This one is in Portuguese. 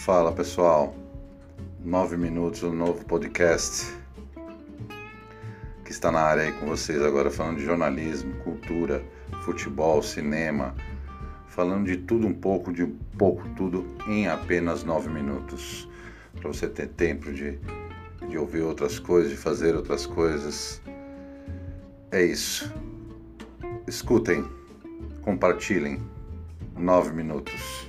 Fala pessoal, nove minutos, um novo podcast que está na área aí com vocês agora, falando de jornalismo, cultura, futebol, cinema, falando de tudo um pouco, de um pouco tudo em apenas nove minutos, para você ter tempo de, de ouvir outras coisas, de fazer outras coisas. É isso. Escutem, compartilhem. Nove minutos.